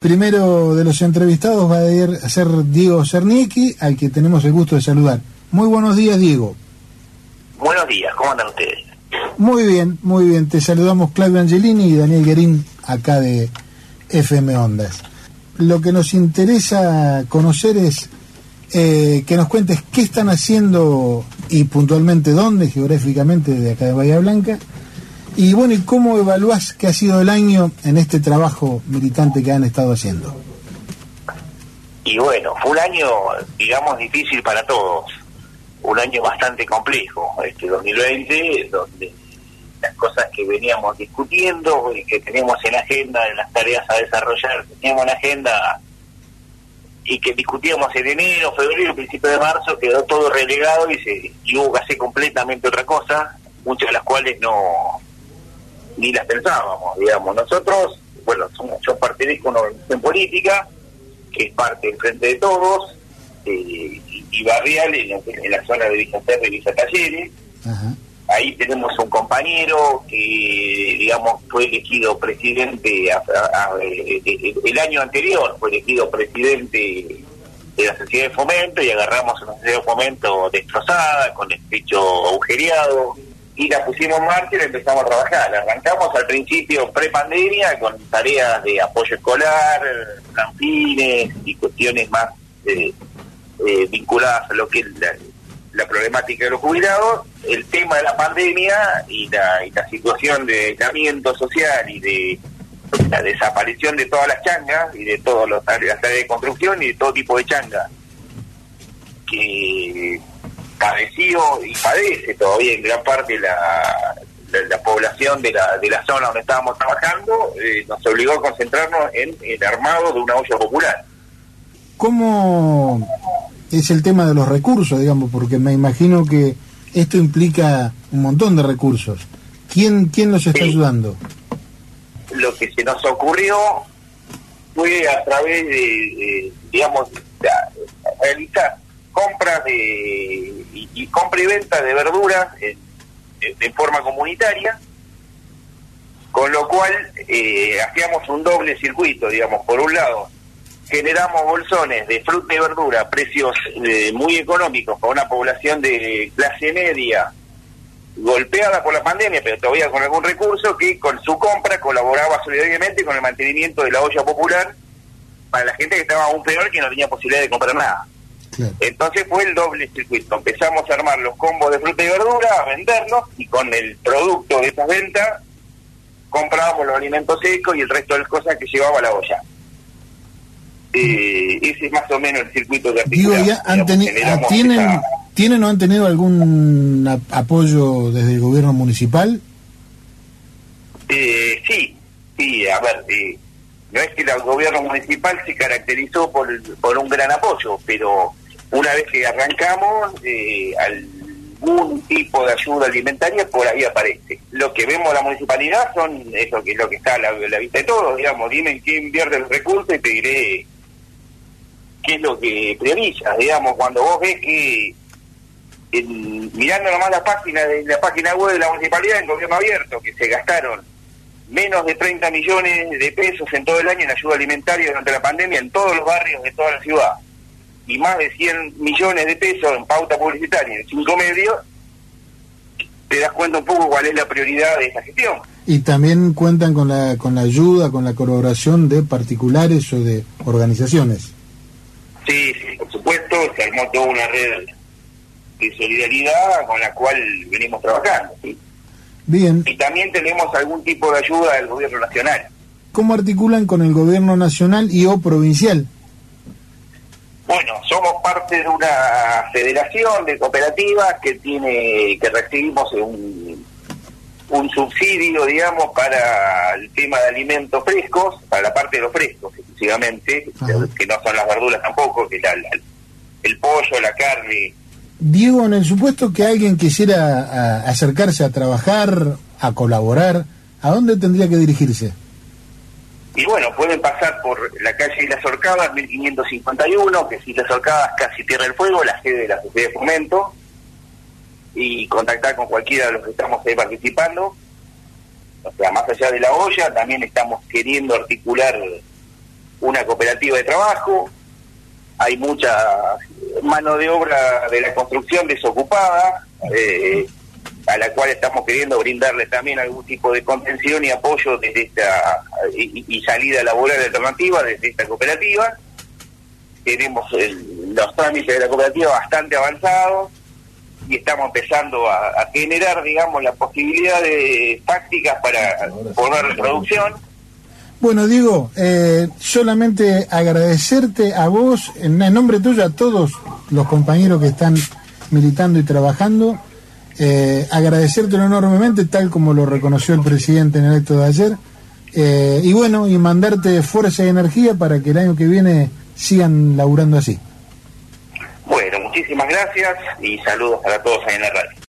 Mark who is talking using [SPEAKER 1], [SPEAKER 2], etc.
[SPEAKER 1] Primero de los entrevistados va a ser Diego Cernicki, al que tenemos el gusto de saludar. Muy buenos días, Diego.
[SPEAKER 2] Buenos días, ¿cómo andan ustedes?
[SPEAKER 1] Muy bien, muy bien. Te saludamos Claudio Angelini y Daniel Guerín, acá de FM Ondas. Lo que nos interesa conocer es eh, que nos cuentes qué están haciendo y puntualmente dónde, geográficamente, de acá de Bahía Blanca, y bueno, ¿y cómo evaluás que ha sido el año en este trabajo militante que han estado haciendo?
[SPEAKER 2] Y bueno, fue un año, digamos, difícil para todos, un año bastante complejo, este 2020, donde las cosas que veníamos discutiendo y que teníamos en la agenda de las tareas a desarrollar, teníamos en la agenda y que discutíamos en enero, febrero, principio de marzo, quedó todo relegado y, se, y hubo que hacer completamente otra cosa, muchas de las cuales no ni las pensábamos, digamos. Nosotros, bueno, somos, yo pertenezco a una organización política que es parte del Frente de Todos eh, y, barrial en, la zona de Villa Terra y Villa Talleres. Ahí tenemos un compañero que, digamos, fue elegido presidente eh, eh, el año anterior, fue elegido presidente de la sociedad de fomento y agarramos una sociedad de fomento destrozada, con el pecho agujereado, y la pusimos en marcha y la empezamos a trabajar. Arrancamos al principio pre-pandemia con tareas de apoyo escolar, campines y cuestiones más eh, eh, vinculadas a lo que es la, problemática de los jubilados. El tema de la pandemia y la, y la situación de aislamiento social y de la desaparición de todas las changas y de todas las áreas de construcción y de todo tipo de changas que padeció y padece todavía en gran parte la, la, población de la, de la zona donde estábamos trabajando, eh, nos obligó a concentrarnos en el armado de una olla popular.
[SPEAKER 1] ¿Cómo es el tema de los recursos, digamos? Porque me imagino que esto implica un montón de recursos. ¿Quién, quién nos está ayudando?
[SPEAKER 2] Lo que se nos ocurrió fue a través de, digamos, realizar compras de y, compra y venta de verduras en, forma comunitaria, con lo cual eh, hacíamos un doble circuito, digamos, por un lado generamos bolsones de fruta y verdura a precios eh, muy económicos para una población de clase media golpeada por la pandemia, pero todavía con algún recurso, que con su compra colaboraba solidariamente con el mantenimiento de la olla popular para la gente que estaba aún peor que no tenía posibilidad de comprar nada. Entonces fue el doble circuito. Empezamos a armar los combos de fruta y verdura, a venderlos y con el producto de esas ventas comprábamos los alimentos secos y el resto de las cosas que llevaba la olla. Eh, ese es más o menos el circuito de
[SPEAKER 1] Digo, ya han ¿tienen, ¿tienen o han tenido algún apoyo desde el gobierno municipal?
[SPEAKER 2] Eh, sí, sí, a ver, eh, no es que el gobierno municipal se caracterizó por, por un gran apoyo, pero una vez que arrancamos, eh, algún tipo de ayuda alimentaria por ahí aparece. Lo que vemos la municipalidad son eso que es lo que está a la, vista de todos, digamos, dime en qué invierte el recurso y te diré qué es lo que prioriza, digamos, cuando vos ves que mirando nomás la página de la página web de la municipalidad en gobierno abierto, que se gastaron menos de 30 millones de pesos en todo el año en ayuda alimentaria durante la pandemia en todos los barrios de toda la ciudad y más de 100 millones de pesos en pauta publicitaria en cinco medios, te das cuenta un poco cuál es la prioridad de esta gestión.
[SPEAKER 1] Y también cuentan con la, con la ayuda, con la colaboración de particulares o de organizaciones.
[SPEAKER 2] Sí, sí, por supuesto, se armó toda una red de solidaridad con la cual venimos trabajando.
[SPEAKER 1] Bien.
[SPEAKER 2] Y también tenemos algún tipo de ayuda del gobierno nacional.
[SPEAKER 1] ¿Cómo articulan con el gobierno nacional y o provincial?
[SPEAKER 2] Bueno, somos parte de una federación de cooperativas que tiene que recibimos un, un subsidio, digamos, para el tema de alimentos frescos, para la parte de los frescos exclusivamente, que no son las verduras tampoco, que tal el pollo, la carne.
[SPEAKER 1] Diego, en el supuesto que alguien quisiera acercarse a trabajar, a colaborar, ¿a dónde tendría que dirigirse?
[SPEAKER 2] Y bueno, pueden pasar por la calle de las Orcadas, 1551, que si las Orcadas casi Tierra del Fuego, la sede de la Sociedad de Fomento, y contactar con cualquiera de los que estamos ahí participando. O sea, más allá de la olla, también estamos queriendo articular una cooperativa de trabajo, hay mucha mano de obra de la construcción desocupada, eh, a la cual estamos queriendo brindarle también algún tipo de contención y apoyo desde esta y, salida laboral alternativa desde esta cooperativa. Tenemos los trámites de la cooperativa bastante avanzados y estamos empezando a, generar, digamos, la posibilidad de tácticas para poner reproducción.
[SPEAKER 1] Bueno, Diego, eh, solamente agradecerte a vos, en nombre tuyo, a todos los compañeros que están militando y trabajando, eh, agradecértelo enormemente, tal como lo reconoció el presidente en el acto de ayer, eh, y bueno, y mandarte fuerza y energía para que el año que viene sigan laburando así.
[SPEAKER 2] Bueno, muchísimas gracias y saludos para todos ahí en la radio.